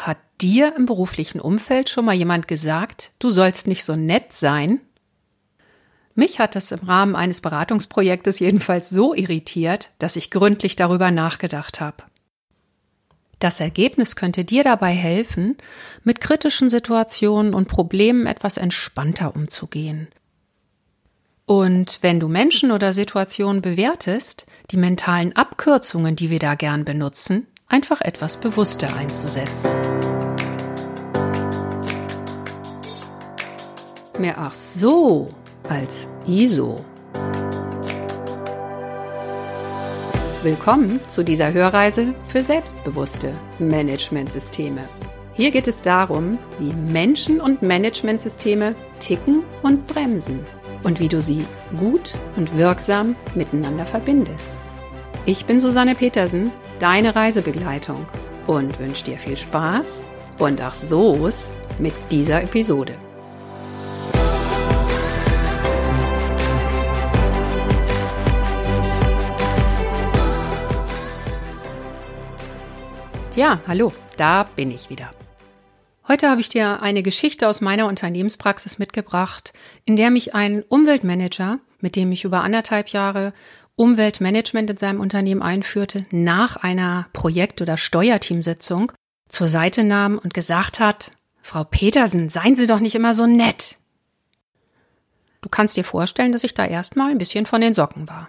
Hat dir im beruflichen Umfeld schon mal jemand gesagt, du sollst nicht so nett sein? Mich hat es im Rahmen eines Beratungsprojektes jedenfalls so irritiert, dass ich gründlich darüber nachgedacht habe. Das Ergebnis könnte dir dabei helfen, mit kritischen Situationen und Problemen etwas entspannter umzugehen. Und wenn du Menschen oder Situationen bewertest, die mentalen Abkürzungen, die wir da gern benutzen, einfach etwas bewusster einzusetzen. Mehr ach so als ISO. Willkommen zu dieser Hörreise für selbstbewusste Managementsysteme. Hier geht es darum, wie Menschen und Managementsysteme ticken und bremsen und wie du sie gut und wirksam miteinander verbindest. Ich bin Susanne Petersen, deine Reisebegleitung und wünsche dir viel Spaß und ach so's mit dieser Episode. Ja, hallo, da bin ich wieder. Heute habe ich dir eine Geschichte aus meiner Unternehmenspraxis mitgebracht, in der mich ein Umweltmanager, mit dem ich über anderthalb Jahre Umweltmanagement in seinem Unternehmen einführte, nach einer Projekt- oder Steuerteamsitzung zur Seite nahm und gesagt hat, Frau Petersen, seien Sie doch nicht immer so nett. Du kannst dir vorstellen, dass ich da erstmal ein bisschen von den Socken war.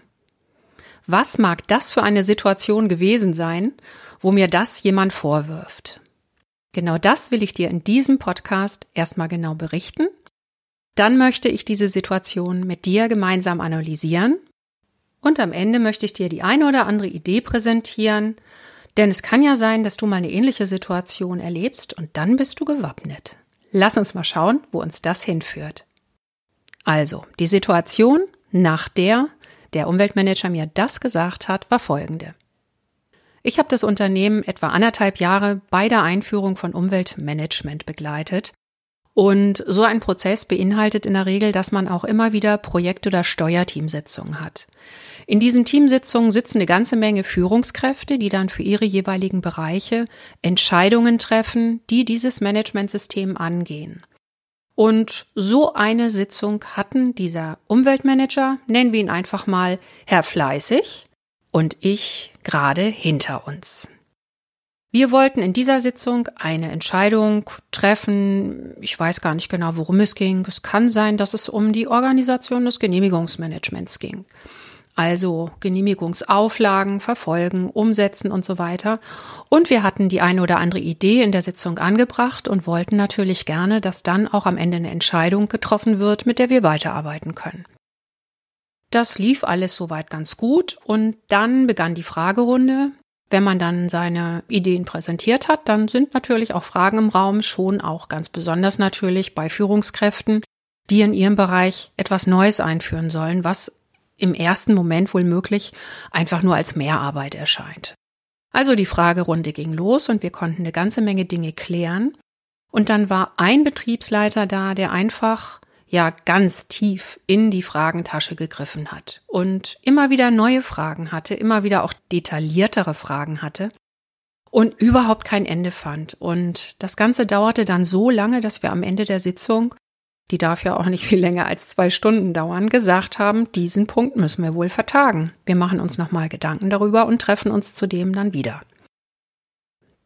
Was mag das für eine Situation gewesen sein, wo mir das jemand vorwirft? Genau das will ich dir in diesem Podcast erstmal genau berichten. Dann möchte ich diese Situation mit dir gemeinsam analysieren und am Ende möchte ich dir die eine oder andere Idee präsentieren, denn es kann ja sein, dass du mal eine ähnliche Situation erlebst und dann bist du gewappnet. Lass uns mal schauen, wo uns das hinführt. Also, die Situation, nach der der Umweltmanager mir das gesagt hat, war folgende. Ich habe das Unternehmen etwa anderthalb Jahre bei der Einführung von Umweltmanagement begleitet. Und so ein Prozess beinhaltet in der Regel, dass man auch immer wieder Projekt- oder Steuerteamsitzungen hat. In diesen Teamsitzungen sitzen eine ganze Menge Führungskräfte, die dann für ihre jeweiligen Bereiche Entscheidungen treffen, die dieses Managementsystem angehen. Und so eine Sitzung hatten dieser Umweltmanager, nennen wir ihn einfach mal Herr Fleißig, und ich gerade hinter uns. Wir wollten in dieser Sitzung eine Entscheidung treffen. Ich weiß gar nicht genau, worum es ging. Es kann sein, dass es um die Organisation des Genehmigungsmanagements ging. Also Genehmigungsauflagen verfolgen, umsetzen und so weiter. Und wir hatten die eine oder andere Idee in der Sitzung angebracht und wollten natürlich gerne, dass dann auch am Ende eine Entscheidung getroffen wird, mit der wir weiterarbeiten können. Das lief alles soweit ganz gut und dann begann die Fragerunde. Wenn man dann seine Ideen präsentiert hat, dann sind natürlich auch Fragen im Raum, schon auch ganz besonders natürlich bei Führungskräften, die in ihrem Bereich etwas Neues einführen sollen, was im ersten Moment wohl möglich einfach nur als Mehrarbeit erscheint. Also die Fragerunde ging los und wir konnten eine ganze Menge Dinge klären. Und dann war ein Betriebsleiter da, der einfach ja ganz tief in die Fragentasche gegriffen hat und immer wieder neue Fragen hatte, immer wieder auch detailliertere Fragen hatte und überhaupt kein Ende fand. Und das Ganze dauerte dann so lange, dass wir am Ende der Sitzung, die darf ja auch nicht viel länger als zwei Stunden dauern, gesagt haben, diesen Punkt müssen wir wohl vertagen. Wir machen uns nochmal Gedanken darüber und treffen uns zudem dann wieder.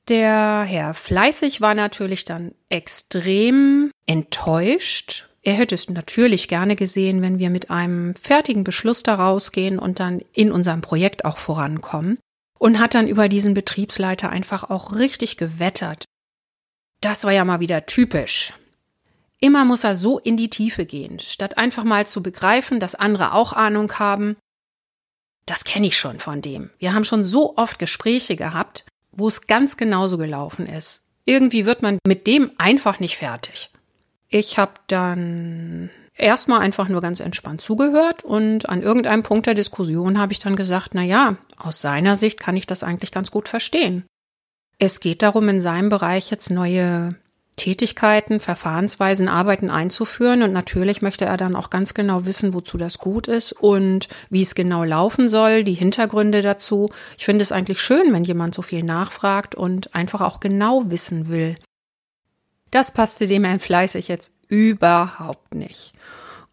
Der Herr Fleißig war natürlich dann extrem enttäuscht, er hätte es natürlich gerne gesehen, wenn wir mit einem fertigen Beschluss da rausgehen und dann in unserem Projekt auch vorankommen. Und hat dann über diesen Betriebsleiter einfach auch richtig gewettert. Das war ja mal wieder typisch. Immer muss er so in die Tiefe gehen, statt einfach mal zu begreifen, dass andere auch Ahnung haben. Das kenne ich schon von dem. Wir haben schon so oft Gespräche gehabt, wo es ganz genauso gelaufen ist. Irgendwie wird man mit dem einfach nicht fertig. Ich habe dann erstmal einfach nur ganz entspannt zugehört und an irgendeinem Punkt der Diskussion habe ich dann gesagt, na ja, aus seiner Sicht kann ich das eigentlich ganz gut verstehen. Es geht darum, in seinem Bereich jetzt neue Tätigkeiten, Verfahrensweisen, Arbeiten einzuführen. Und natürlich möchte er dann auch ganz genau wissen, wozu das gut ist und wie es genau laufen soll, die Hintergründe dazu. Ich finde es eigentlich schön, wenn jemand so viel nachfragt und einfach auch genau wissen will. Das passte dem Herrn Fleißig jetzt überhaupt nicht.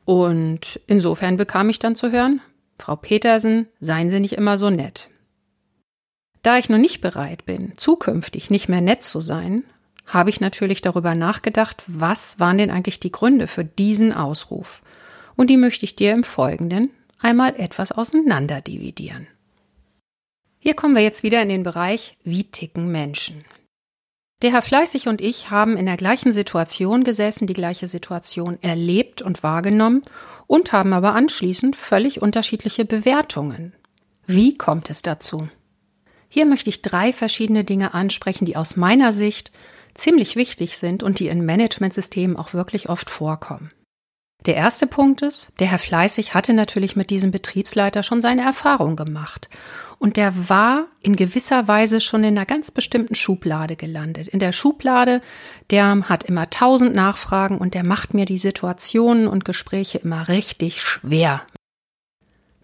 Und insofern bekam ich dann zu hören, Frau Petersen, seien Sie nicht immer so nett. Da ich nun nicht bereit bin, zukünftig nicht mehr nett zu sein, habe ich natürlich darüber nachgedacht, was waren denn eigentlich die Gründe für diesen Ausruf. Und die möchte ich dir im Folgenden einmal etwas auseinanderdividieren. Hier kommen wir jetzt wieder in den Bereich, wie ticken Menschen. Der Herr Fleißig und ich haben in der gleichen Situation gesessen, die gleiche Situation erlebt und wahrgenommen und haben aber anschließend völlig unterschiedliche Bewertungen. Wie kommt es dazu? Hier möchte ich drei verschiedene Dinge ansprechen, die aus meiner Sicht ziemlich wichtig sind und die in Managementsystemen auch wirklich oft vorkommen. Der erste Punkt ist, der Herr Fleißig hatte natürlich mit diesem Betriebsleiter schon seine Erfahrung gemacht. Und der war in gewisser Weise schon in einer ganz bestimmten Schublade gelandet. In der Schublade, der hat immer tausend Nachfragen und der macht mir die Situationen und Gespräche immer richtig schwer.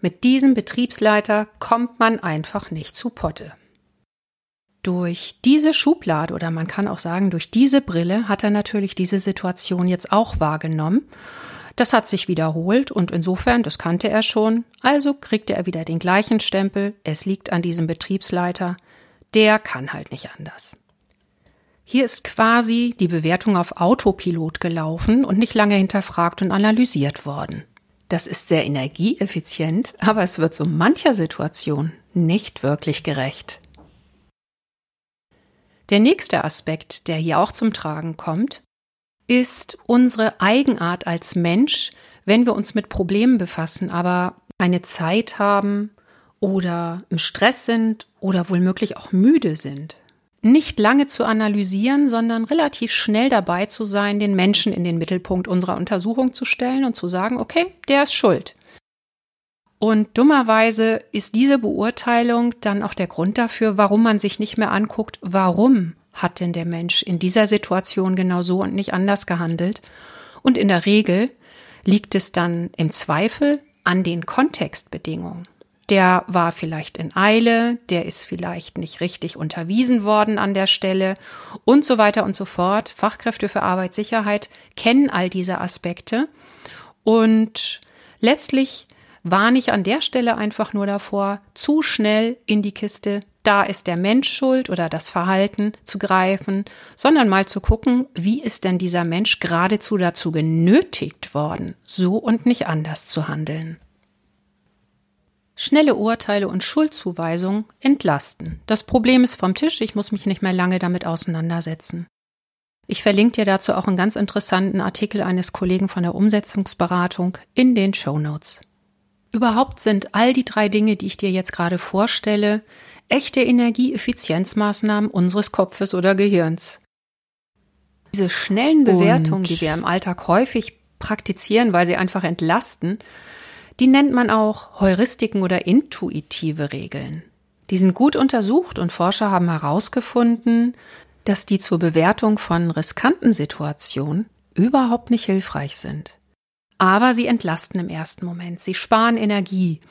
Mit diesem Betriebsleiter kommt man einfach nicht zu Potte. Durch diese Schublade oder man kann auch sagen, durch diese Brille hat er natürlich diese Situation jetzt auch wahrgenommen. Das hat sich wiederholt und insofern, das kannte er schon, also kriegte er wieder den gleichen Stempel, es liegt an diesem Betriebsleiter, der kann halt nicht anders. Hier ist quasi die Bewertung auf Autopilot gelaufen und nicht lange hinterfragt und analysiert worden. Das ist sehr energieeffizient, aber es wird so mancher Situation nicht wirklich gerecht. Der nächste Aspekt, der hier auch zum Tragen kommt, ist unsere Eigenart als Mensch, wenn wir uns mit Problemen befassen, aber keine Zeit haben oder im Stress sind oder womöglich auch müde sind. Nicht lange zu analysieren, sondern relativ schnell dabei zu sein, den Menschen in den Mittelpunkt unserer Untersuchung zu stellen und zu sagen, okay, der ist schuld. Und dummerweise ist diese Beurteilung dann auch der Grund dafür, warum man sich nicht mehr anguckt, warum hat denn der Mensch in dieser Situation genau so und nicht anders gehandelt. Und in der Regel liegt es dann im Zweifel an den Kontextbedingungen. Der war vielleicht in Eile, der ist vielleicht nicht richtig unterwiesen worden an der Stelle und so weiter und so fort. Fachkräfte für Arbeitssicherheit kennen all diese Aspekte und letztlich warne ich an der Stelle einfach nur davor, zu schnell in die Kiste, da ist der Mensch schuld oder das Verhalten zu greifen, sondern mal zu gucken, wie ist denn dieser Mensch geradezu dazu genötigt worden, so und nicht anders zu handeln. Schnelle Urteile und Schuldzuweisung entlasten. Das Problem ist vom Tisch, ich muss mich nicht mehr lange damit auseinandersetzen. Ich verlinke dir dazu auch einen ganz interessanten Artikel eines Kollegen von der Umsetzungsberatung in den Show Notes. Überhaupt sind all die drei Dinge, die ich dir jetzt gerade vorstelle, echte Energieeffizienzmaßnahmen unseres Kopfes oder Gehirns. Diese schnellen Bewertungen, Und die wir im Alltag häufig praktizieren, weil sie einfach entlasten, die nennt man auch Heuristiken oder intuitive Regeln. Die sind gut untersucht und Forscher haben herausgefunden, dass die zur Bewertung von riskanten Situationen überhaupt nicht hilfreich sind aber sie entlasten im ersten Moment. Sie sparen Energie.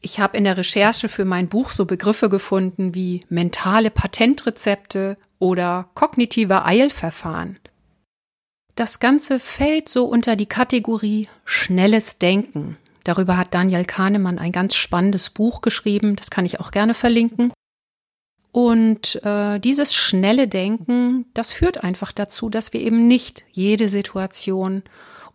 Ich habe in der Recherche für mein Buch so Begriffe gefunden wie mentale Patentrezepte oder kognitive Eilverfahren. Das Ganze fällt so unter die Kategorie schnelles Denken. Darüber hat Daniel Kahnemann ein ganz spannendes Buch geschrieben, das kann ich auch gerne verlinken. Und äh, dieses schnelle Denken, das führt einfach dazu, dass wir eben nicht jede Situation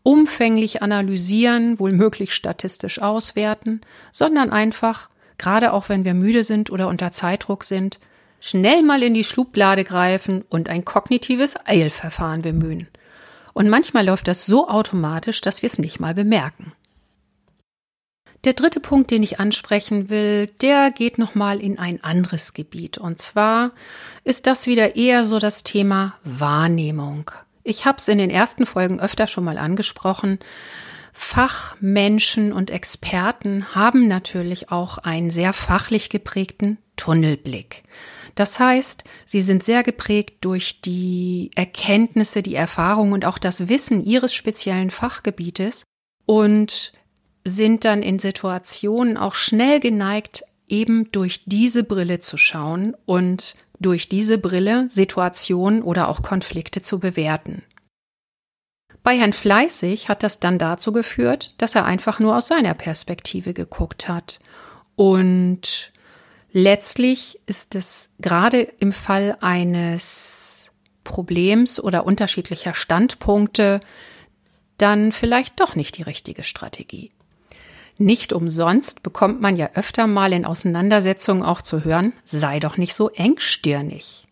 umfänglich analysieren, wohl möglich statistisch auswerten, sondern einfach, gerade auch wenn wir müde sind oder unter Zeitdruck sind, schnell mal in die Schublade greifen und ein kognitives Eilverfahren bemühen. Und manchmal läuft das so automatisch, dass wir es nicht mal bemerken. Der dritte Punkt, den ich ansprechen will, der geht nochmal in ein anderes Gebiet. Und zwar ist das wieder eher so das Thema Wahrnehmung. Ich habe es in den ersten Folgen öfter schon mal angesprochen. Fachmenschen und Experten haben natürlich auch einen sehr fachlich geprägten Tunnelblick. Das heißt, sie sind sehr geprägt durch die Erkenntnisse, die Erfahrung und auch das Wissen ihres speziellen Fachgebietes und sind dann in Situationen auch schnell geneigt, eben durch diese Brille zu schauen und durch diese Brille Situationen oder auch Konflikte zu bewerten. Bei Herrn Fleißig hat das dann dazu geführt, dass er einfach nur aus seiner Perspektive geguckt hat. Und letztlich ist es gerade im Fall eines Problems oder unterschiedlicher Standpunkte dann vielleicht doch nicht die richtige Strategie. Nicht umsonst bekommt man ja öfter mal in Auseinandersetzungen auch zu hören, sei doch nicht so engstirnig.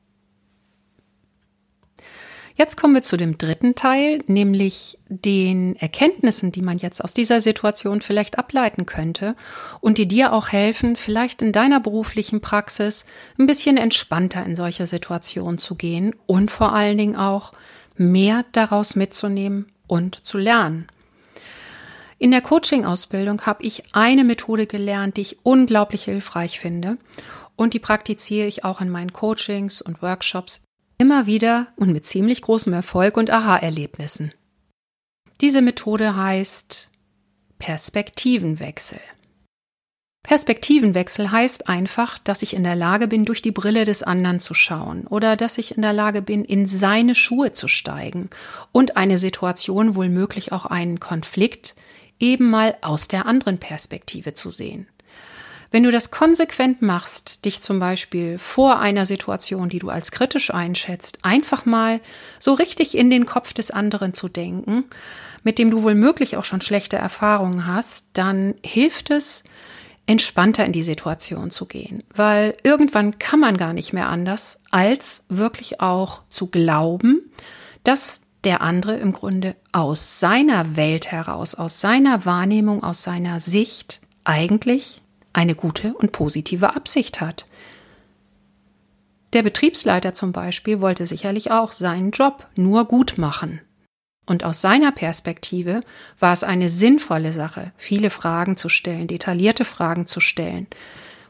Jetzt kommen wir zu dem dritten Teil, nämlich den Erkenntnissen, die man jetzt aus dieser Situation vielleicht ableiten könnte und die dir auch helfen, vielleicht in deiner beruflichen Praxis ein bisschen entspannter in solche Situationen zu gehen und vor allen Dingen auch mehr daraus mitzunehmen und zu lernen. In der Coaching-Ausbildung habe ich eine Methode gelernt, die ich unglaublich hilfreich finde. Und die praktiziere ich auch in meinen Coachings und Workshops immer wieder und mit ziemlich großem Erfolg und Aha-Erlebnissen. Diese Methode heißt Perspektivenwechsel. Perspektivenwechsel heißt einfach, dass ich in der Lage bin, durch die Brille des anderen zu schauen oder dass ich in der Lage bin, in seine Schuhe zu steigen und eine Situation, wohl auch einen Konflikt, eben mal aus der anderen Perspektive zu sehen. Wenn du das konsequent machst, dich zum Beispiel vor einer Situation, die du als kritisch einschätzt, einfach mal so richtig in den Kopf des anderen zu denken, mit dem du wohl möglich auch schon schlechte Erfahrungen hast, dann hilft es, entspannter in die Situation zu gehen, weil irgendwann kann man gar nicht mehr anders, als wirklich auch zu glauben, dass der andere im Grunde aus seiner Welt heraus, aus seiner Wahrnehmung, aus seiner Sicht eigentlich eine gute und positive Absicht hat. Der Betriebsleiter zum Beispiel wollte sicherlich auch seinen Job nur gut machen. Und aus seiner Perspektive war es eine sinnvolle Sache, viele Fragen zu stellen, detaillierte Fragen zu stellen.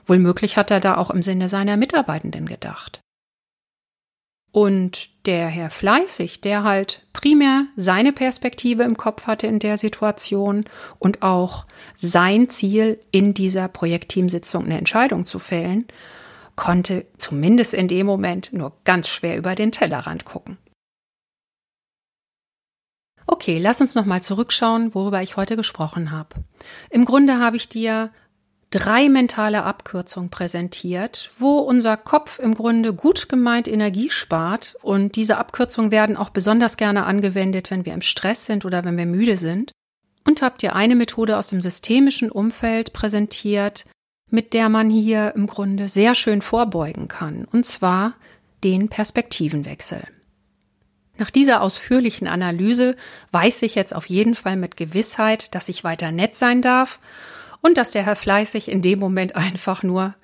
Wohlmöglich hat er da auch im Sinne seiner Mitarbeitenden gedacht. Und der Herr Fleißig, der halt primär seine Perspektive im Kopf hatte in der Situation und auch sein Ziel in dieser Projektteamsitzung eine Entscheidung zu fällen, konnte zumindest in dem Moment nur ganz schwer über den Tellerrand gucken. Okay, lass uns nochmal zurückschauen, worüber ich heute gesprochen habe. Im Grunde habe ich dir drei mentale Abkürzungen präsentiert, wo unser Kopf im Grunde gut gemeint Energie spart. Und diese Abkürzungen werden auch besonders gerne angewendet, wenn wir im Stress sind oder wenn wir müde sind. Und habt ihr eine Methode aus dem systemischen Umfeld präsentiert, mit der man hier im Grunde sehr schön vorbeugen kann. Und zwar den Perspektivenwechsel. Nach dieser ausführlichen Analyse weiß ich jetzt auf jeden Fall mit Gewissheit, dass ich weiter nett sein darf und dass der Herr Fleißig in dem Moment einfach nur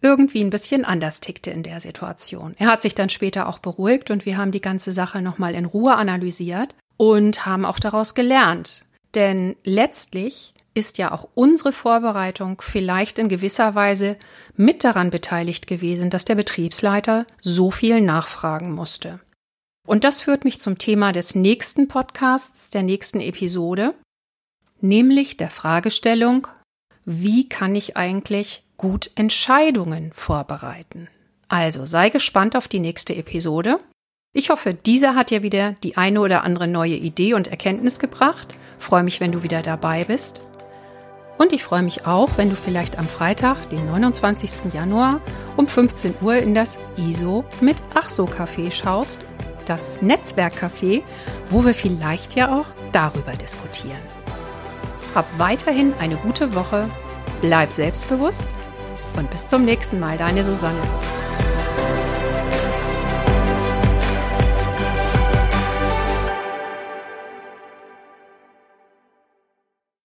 irgendwie ein bisschen anders tickte in der Situation. Er hat sich dann später auch beruhigt und wir haben die ganze Sache nochmal in Ruhe analysiert und haben auch daraus gelernt. Denn letztlich ist ja auch unsere Vorbereitung vielleicht in gewisser Weise mit daran beteiligt gewesen, dass der Betriebsleiter so viel nachfragen musste. Und das führt mich zum Thema des nächsten Podcasts, der nächsten Episode, nämlich der Fragestellung, wie kann ich eigentlich gut Entscheidungen vorbereiten? Also sei gespannt auf die nächste Episode. Ich hoffe, dieser hat dir wieder die eine oder andere neue Idee und Erkenntnis gebracht. Freue mich, wenn du wieder dabei bist. Und ich freue mich auch, wenn du vielleicht am Freitag, den 29. Januar um 15 Uhr in das ISO mit Achso Café schaust, das Netzwerkcafé, wo wir vielleicht ja auch darüber diskutieren. Hab weiterhin eine gute Woche, bleib selbstbewusst und bis zum nächsten Mal, deine Susanne.